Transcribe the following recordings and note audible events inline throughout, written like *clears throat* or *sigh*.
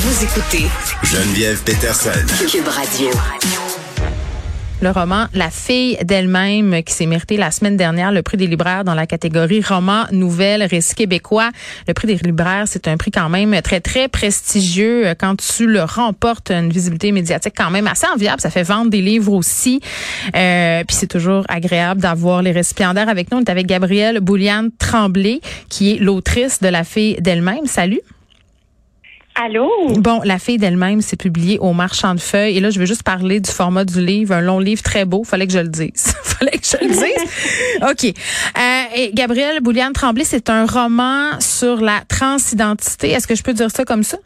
Vous écoutez Geneviève Peterson. Cube Radio. Le roman La fille d'elle-même qui s'est mérité la semaine dernière le prix des libraires dans la catégorie roman nouvelle récit québécois. Le prix des libraires, c'est un prix quand même très très prestigieux quand tu le remportes une visibilité médiatique quand même assez enviable, ça fait vendre des livres aussi. Euh, puis c'est toujours agréable d'avoir les récipiendaires avec nous. On est avec Gabrielle Bouliane Tremblay qui est l'autrice de La fille d'elle-même. Salut. Allô? Bon, La fille d'elle-même, c'est publié au Marchand de Feuilles. Et là, je veux juste parler du format du livre. Un long livre très beau. Fallait que je le dise. *laughs* Fallait que je le dise. *laughs* OK. Euh, et Gabrielle Bouliane Tremblay, c'est un roman sur la transidentité. Est-ce que je peux dire ça comme ça?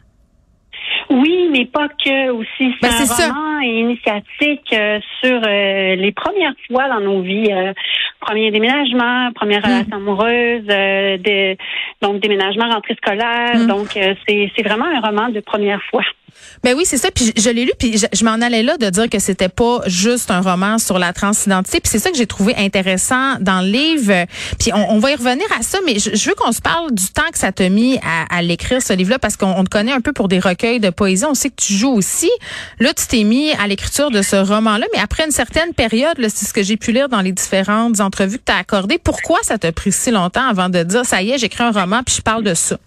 Oui, mais pas que aussi. Ben, C'est un roman initiatique euh, sur euh, les premières fois dans nos vies. euh, premier déménagement, première Hmm. relation amoureuse, euh, des- donc déménagement, rentrée scolaire. Hmm. Donc, euh, c'est c'est vraiment un roman de première fois. Ben oui, c'est ça. Puis je, l'ai lu, puis je, m'en allais là de dire que c'était pas juste un roman sur la transidentité. Puis c'est ça que j'ai trouvé intéressant dans le livre. Puis on, va y revenir à ça, mais je, veux qu'on se parle du temps que ça t'a mis à, l'écrire ce livre-là, parce qu'on on te connaît un peu pour des recueils de poésie. On sait que tu joues aussi. Là, tu t'es mis à l'écriture de ce roman-là, mais après une certaine période, c'est ce que j'ai pu lire dans les différentes entrevues que tu as accordées. Pourquoi ça t'a pris si longtemps avant de dire ça y est, j'écris un roman puis je parle de ça?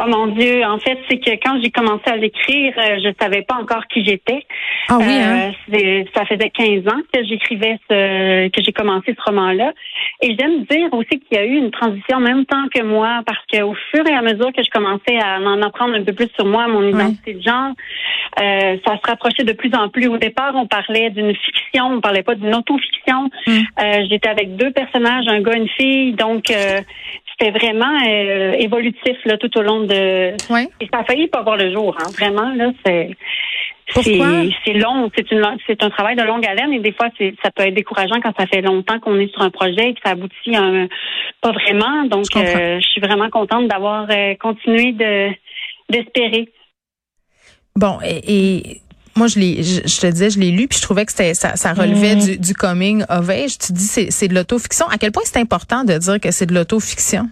Oh mon Dieu, en fait, c'est que quand j'ai commencé à l'écrire, euh, je savais pas encore qui j'étais. Ah oui, hein? Euh, ça faisait 15 ans que j'écrivais ce, que j'ai commencé ce roman-là. Et j'aime dire aussi qu'il y a eu une transition en même temps que moi, parce qu'au fur et à mesure que je commençais à en apprendre un peu plus sur moi, mon identité de genre, euh, ça se rapprochait de plus en plus. Au départ, on parlait d'une fiction, on parlait pas d'une autofiction. Mm. Euh, J'étais avec deux personnages, un gars, une fille, donc euh, c'était vraiment euh, évolutif là tout au long de. Ouais. Et ça a failli pas voir le jour, hein. Vraiment là, c'est. C'est long, c'est une c'est un travail de longue haleine et des fois ça peut être décourageant quand ça fait longtemps qu'on est sur un projet et que ça aboutit à un, pas vraiment. Donc Je euh, je suis vraiment contente d'avoir euh, continué de d'espérer. Bon, et, et moi, je, l'ai, je, je te disais, je l'ai lu, puis je trouvais que c'était, ça, ça relevait du, du coming of age. Tu dis c'est, c'est de l'autofiction. À quel point c'est important de dire que c'est de l'autofiction?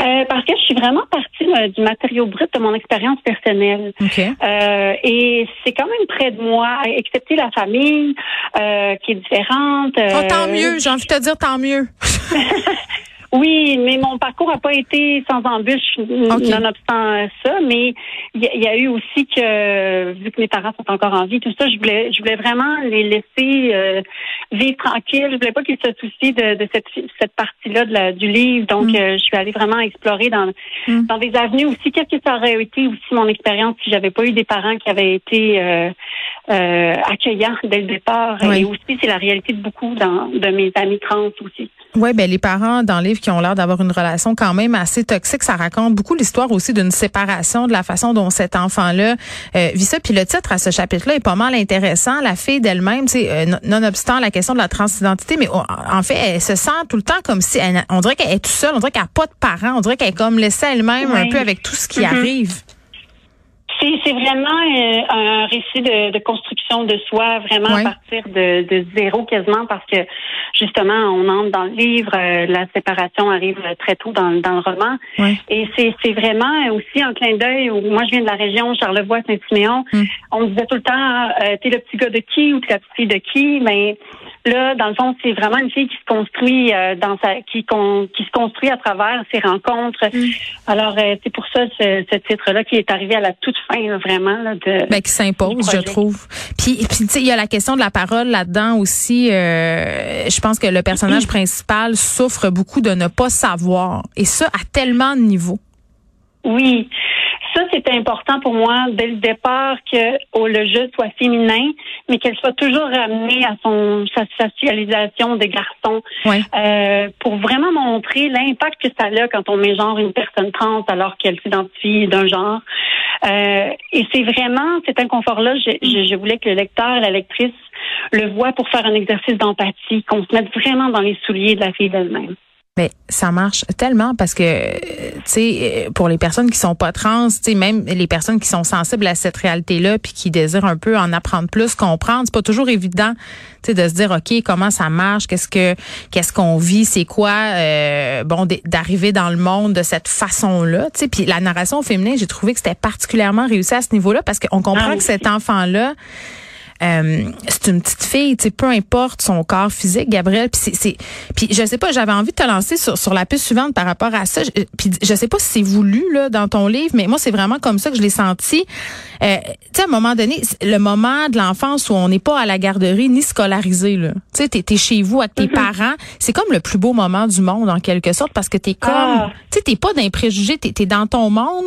Euh, parce que je suis vraiment partie euh, du matériau brut de mon expérience personnelle. OK. Euh, et c'est quand même près de moi, excepté la famille euh, qui est différente. Oh, tant euh, mieux, j'ai envie de te dire tant mieux. *laughs* Oui, mais mon parcours n'a pas été sans embûche, nonobstant ça. Mais il y, a- il y a eu aussi que, vu que mes parents sont encore en vie, tout ça, je voulais, je voulais vraiment les laisser euh, vivre tranquille. Je voulais pas qu'ils se soucient de, de cette, cette partie-là de la- du livre. Donc, Mm. euh, je suis allée vraiment explorer dans, Mm. dans des avenues aussi. Qu'est-ce que ça aurait été aussi mon expérience si j'avais pas eu des parents qui avaient été euh, euh, accueillants dès le départ? Oui. Et aussi, c'est la réalité de beaucoup dans, de mes amis trans aussi. Oui, ben les parents dans le livre qui ont l'air d'avoir une relation quand même assez toxique, ça raconte beaucoup l'histoire aussi d'une séparation, de la façon dont cet enfant-là euh, vit ça. Puis le titre à ce chapitre-là est pas mal intéressant. La fille d'elle-même, sais, euh, non- nonobstant la question de la transidentité, mais oh, en fait, elle se sent tout le temps comme si elle, on dirait qu'elle est toute seule, on dirait qu'elle n'a pas de parents, on dirait qu'elle est comme laissée elle-même un peu avec tout ce qui Mhm. arrive. C'est, vraiment euh, un récit de, de construction de soi, vraiment Ouais. à partir de, de zéro quasiment, parce que justement, on entre dans le livre, euh, la séparation arrive euh, très tôt dans, dans le roman. Ouais. Et c'est, vraiment aussi un clin d'œil. où Moi, je viens de la région Charlevoix-Saint-Siméon. Mm. On me disait tout le temps, euh, t'es le petit gars de qui ou t'es la petite fille de qui, mais là, dans le fond, c'est vraiment une fille qui se construit euh, dans sa, qui, con- qui se construit à travers ses rencontres. Mm. Alors, euh, c'est pour ça ce, ce titre-là qui est arrivé à la toute fin, vraiment, là, de. Ben, qui s'impose, je trouve. Puis, puis tu sais, il y a la question de la parole là-dedans aussi. Euh, je pense que le personnage *clears throat* principal souffre beaucoup de ne pas savoir. Et ça, à tellement de niveaux. Oui. Ça, c'est important pour moi dès le départ que oh, le jeu soit féminin, mais qu'elle soit toujours ramenée à son sa socialisation des garçons Ouais. euh, pour vraiment montrer l'impact que ça a quand on met genre une personne trans alors qu'elle s'identifie d'un genre. Euh, et c'est vraiment cet inconfort-là, je, je, je voulais que le lecteur, la lectrice le voit pour faire un exercice d'empathie, qu'on se mette vraiment dans les souliers de la fille d'elle-même. Mais ça marche tellement parce que, tu sais, pour les personnes qui sont pas trans, tu sais, même les personnes qui sont sensibles à cette réalité-là, puis qui désirent un peu en apprendre plus, comprendre, c'est pas toujours évident, tu sais, de se dire, ok, comment ça marche, qu'est-ce que, qu'est-ce qu'on vit, c'est quoi, euh, bon, d'arriver dans le monde de cette façon-là, tu sais. Puis la narration féminine, j'ai trouvé que c'était particulièrement réussi à ce niveau-là parce qu'on comprend ah que cet enfant-là euh, c'est une petite fille, tu sais, peu importe son corps physique, Gabriel. Puis c'est, puis je sais pas, j'avais envie de te lancer sur, sur la piste suivante par rapport à ça. Puis je sais pas si c'est voulu là dans ton livre, mais moi c'est vraiment comme ça que je l'ai senti. Euh, tu sais, à un moment donné, le moment de l'enfance où on n'est pas à la garderie ni scolarisé là. Tu sais, t'es, chez vous avec tes mm-hmm. parents. C'est comme le plus beau moment du monde en quelque sorte parce que t'es comme, ah. tu sais, t'es pas d'un préjugé, t'es, es dans ton monde.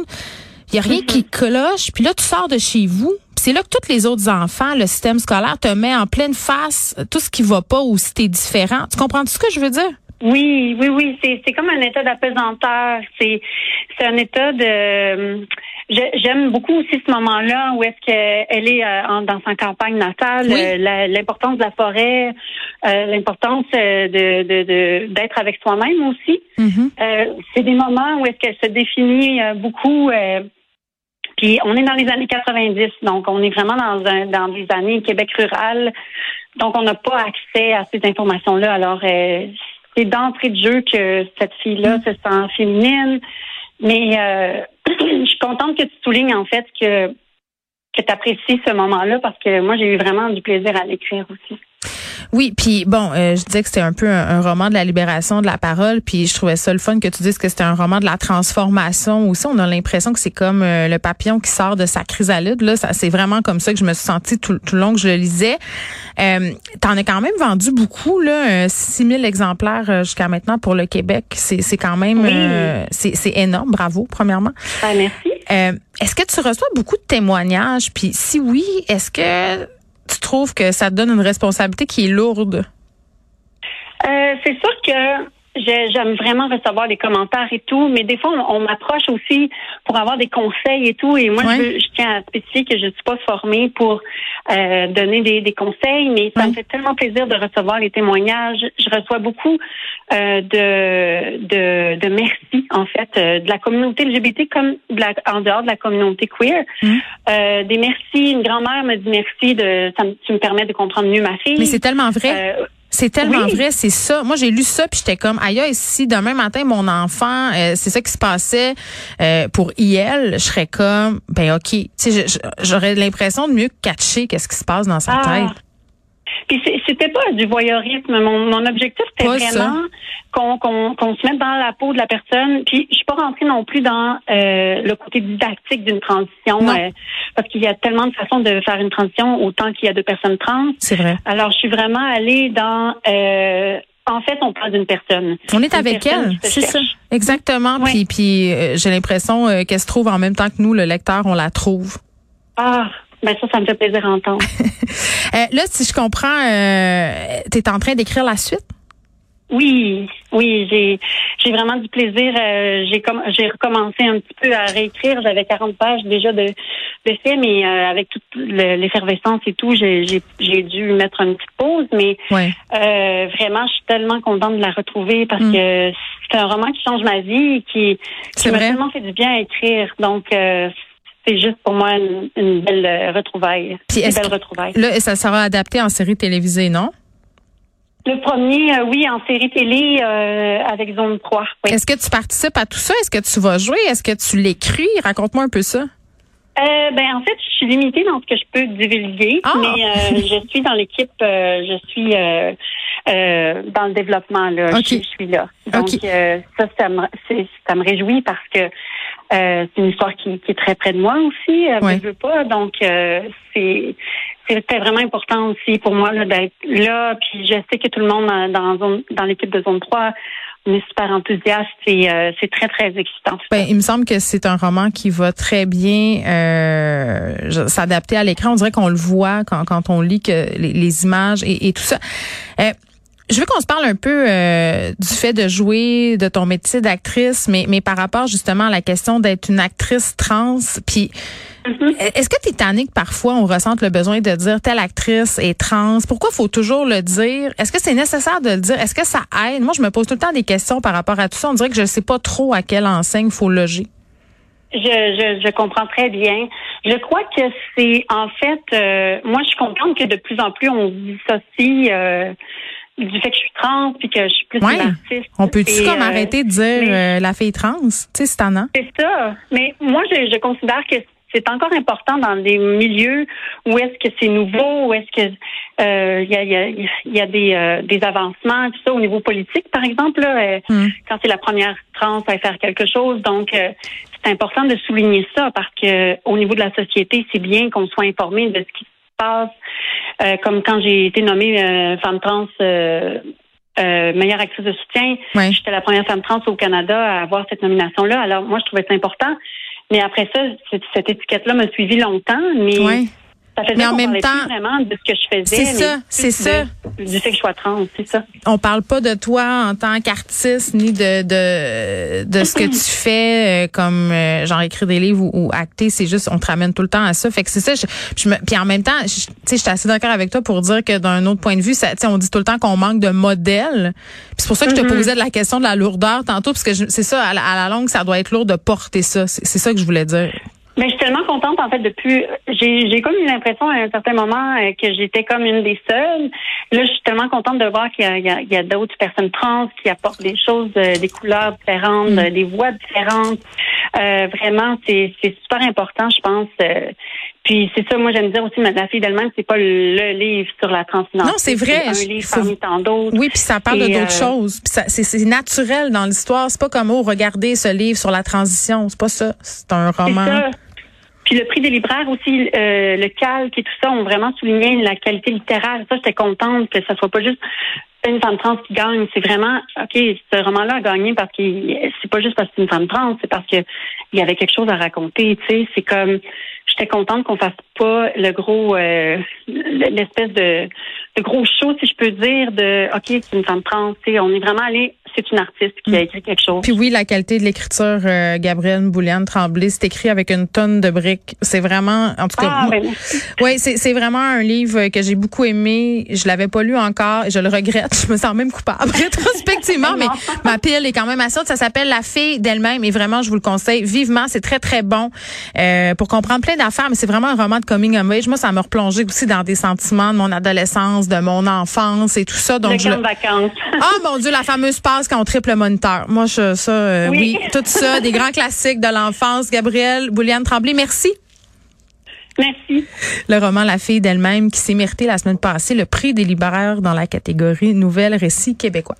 Il y a rien mm-hmm. qui cloche. Puis là, tu sors de chez vous c'est là que tous les autres enfants, le système scolaire te met en pleine face tout ce qui va pas ou si t'es différent. Tu comprends tout ce que je veux dire? Oui, oui, oui. C'est, comme un état d'apesanteur. C'est, un état de. J'aime beaucoup aussi ce moment-là où est-ce qu'elle est euh, dans sa campagne natale, euh, l'importance de la forêt, euh, l'importance de, de, d'être avec soi-même aussi. Mm-hmm. c'est des moments où est-ce qu'elle se définit beaucoup puis on est dans les années 90, donc on est vraiment dans, un, dans des années Québec rural. Donc on n'a pas accès à ces informations-là. Alors euh, c'est d'entrée de jeu que cette fille-là se sent féminine. Mais euh, *clears throat* je suis contente que tu soulignes en fait que que tu apprécies ce moment-là parce que moi j'ai eu vraiment du plaisir à l'écrire aussi. Oui, puis bon, euh, je disais que c'était un peu un, roman de la libération de la parole, puis je trouvais ça le fun que tu dises que c'était un roman de la transformation aussi. On a l'impression que c'est comme euh, le papillon qui sort de sa chrysalide. Là, c'est vraiment comme ça que je me suis sentie tout, le long que je le lisais. Euh, T'en as quand même vendu beaucoup, là, 6000 exemplaires euh, jusqu'à maintenant pour le Québec. C'est quand même, c'est énorme. Bravo, premièrement. Ben, merci. est-ce que tu reçois beaucoup de témoignages? Puis si oui, est-ce que tu trouves que ça donne une responsabilité qui est lourde? Euh, c'est sûr que j'aime vraiment recevoir des commentaires et tout, mais des fois, on, m'approche aussi pour avoir des conseils et tout. Et moi, je, tiens à spécifier que je ne suis pas formée pour euh, donner des, conseils, mais ça me fait tellement plaisir de recevoir les témoignages. Je reçois beaucoup euh, de, de, de merci, en fait, euh, de la communauté LGBT comme de la, en dehors de la communauté queer. Des merci. Une grand-mère me dit merci de ça, tu me permets de comprendre mieux ma fille. Mais c'est tellement vrai. C'est tellement vrai, c'est ça. Moi, j'ai lu ça, puis j'étais comme, aïe, si demain matin, mon enfant, euh, c'est ça qui se passait euh, pour IL, je serais comme, ben OK. J'aurais l'impression de mieux catcher qu'est-ce qui se passe dans sa ah. tête. Puis c'était pas du voyeurisme. Mon, mon objectif, c'était vraiment qu'on qu'on se mette dans la peau de la personne. Puis je suis pas rentrée non plus dans euh, le côté didactique d'une transition, euh, parce qu'il y a tellement de façons de faire une transition autant qu'il y a de personnes trans. C'est vrai. Alors je suis vraiment allée dans euh, en fait, on parle d'une personne. On est avec elle, c'est ça. Exactement. Puis, puis j'ai l'impression qu'elle se trouve en même temps que nous, le lecteur, on la trouve. Ah, ben ça, ça me fait plaisir à entendre. *laughs* Euh, là, si je comprends, euh, tu es en train d'écrire la suite? Oui, oui, j'ai j'ai vraiment du plaisir. Euh, j'ai comme j'ai recommencé un petit peu à réécrire. J'avais 40 pages déjà de de fait, mais euh, avec toute l'effervescence et tout, j'ai j'ai dû mettre une petite pause. Mais vraiment, je suis tellement contente de la retrouver parce mm. que c'est un roman qui change ma vie et qui qui m'a tellement fait du bien à écrire. Donc c'est juste pour moi une, belle euh, retrouvaille. Puis une belle retrouvaille. Là, ça sera adapté en série télévisée, non? Le premier, euh, oui, en série télé euh, avec Zone 3. Est-ce que tu participes à tout ça? Est-ce que tu vas jouer? Est-ce que tu l'écris? Raconte-moi un peu ça. ben en fait, je suis limitée dans ce que je peux divulguer, ah! mais je suis dans l'équipe, je suis dans le développement là, je, suis là. Donc ça, ça me, ça me réjouit parce que euh, c'est une histoire qui, est très près de moi aussi. Euh, je veux pas. Donc, euh, c'est c'était vraiment important aussi pour moi d'être là. Puis je sais que tout le monde dans, dans l'équipe de zone 3 on est super enthousiaste et c'est très très excitant. Ben, il me semble que c'est un roman qui va très bien s'adapter à l'écran. On dirait qu'on le voit quand, quand on lit que les, images et, et tout ça. Je veux qu'on se parle un peu euh, du fait de jouer, de ton métier d'actrice, mais, mais par rapport justement à la question d'être une actrice trans. Puis Mm-hmm. Est-ce que Titanic, parfois, on ressent le besoin de dire telle actrice est trans? Pourquoi faut toujours le dire? Est-ce que c'est nécessaire de le dire? Est-ce que ça aide? Moi, je me pose tout le temps des questions par rapport à tout ça. On dirait que je ne sais pas trop à quelle enseigne faut loger. Je, je, je, comprends très bien. Je crois que c'est en fait, euh, moi je suis contente que de plus en plus on dissocie euh, du fait que je suis trans puis que je suis plus une artiste. On peut-tu comme euh, arrêter de dire la fille trans, tu sais, c'est C'est ça. Mais moi je, je considère que c'est encore important dans des milieux où est-ce que c'est nouveau, où est-ce que il y, a, y, a, y, a, des, des avancements, tout ça au niveau politique, par exemple, là, hmm. quand c'est la première trans à faire quelque chose. Donc, c'est important de souligner ça parce que au niveau de la société, c'est bien qu'on soit informé de ce qui se passe. Euh, comme quand j'ai été nommée euh, femme trans euh, meilleure actrice de soutien, j'étais la première femme trans au Canada à avoir cette nomination-là. Alors moi, je trouvais ça important. Mais après ça, cette, étiquette-là m'a suivi longtemps. Mais mais en même temps, vraiment de ce que je faisais. C'est ça, c'est ça. Du fait que je sois trans, c'est ça. On parle pas de toi en tant qu'artiste ni de de de ce que tu *clears throat* fais euh, comme euh, genre écrire des livres ou, acter. C'est juste on te ramène tout le temps à ça. Fait que c'est ça. Je, me, puis en même temps, tu sais, je suis assez d'accord avec toi pour dire que d'un autre point de vue, ça, on dit tout le temps qu'on manque de modèles. c'est pour ça que je te mm-hmm. posais de la question de la lourdeur tantôt, parce que c'est ça à la, à la longue, ça doit être lourd de porter ça. C'est ça que je voulais dire. Mais je suis tellement contente en fait depuis. J'ai j'ai comme eu l'impression à un certain moment euh, que j'étais comme une des seules. Là, je suis tellement contente de voir qu'il y a, il y a, d'autres personnes trans qui apportent des choses, euh, des couleurs différentes, mm. des voix différentes. Euh, vraiment, c'est c'est super important, je pense. puis c'est ça, moi j'aime dire aussi, la fille d'elle-même, c'est pas le, livre sur la transidentité. Non, c'est vrai. C'est un livre parmi tant d'autres. Oui, puis ça parle de d'autres choses. Puis c'est naturel dans l'histoire. C'est pas comme oh, regardez ce livre sur la transition. C'est pas ça. C'est un roman. Puis le prix des libraires aussi, euh, le calque et tout ça ont vraiment souligné la qualité littéraire. Ça, j'étais contente que ça soit pas juste une femme trans qui gagne. C'est vraiment, OK, ce roman-là a gagné parce que c'est pas juste parce que c'est une femme trans, c'est parce qu'il y avait quelque chose à raconter. Tu sais, c'est comme, j'étais contente qu'on fasse pas le gros, euh, l'espèce de, de, gros show, si je peux dire, de, OK, c'est une femme trans. Tu sais, on est vraiment allé c'est une artiste qui a écrit quelque chose. Puis oui, la qualité de l'écriture, euh, Gabrielle Bouliane Tremblay, c'est écrit avec une tonne de briques. C'est vraiment, en tout cas, ah, ben oui, c'est vraiment un livre que j'ai beaucoup aimé. Je l'avais pas lu encore, je le regrette. Je me sens même coupable *laughs* rétrospectivement, mais ma pile est quand même assez haute. Ça s'appelle La fille d'elle-même et vraiment, je vous le conseille vivement. C'est très très bon euh, pour comprendre plein d'affaires, mais c'est vraiment un roman de coming of age. Moi, ça m'a replongé aussi dans des sentiments de mon adolescence, de mon enfance et tout ça. Donc, je... vacances. oh mon Dieu, la fameuse passe quand on triple moniteur. Moi, je, ça, euh, oui. tout ça, des grands classiques de l'enfance. Gabrielle Bouliane Tremblay, merci. Merci. Le roman La fille d'elle-même qui s'est mérité la semaine passée le prix des libraires dans la catégorie Nouvelle Récit québécois.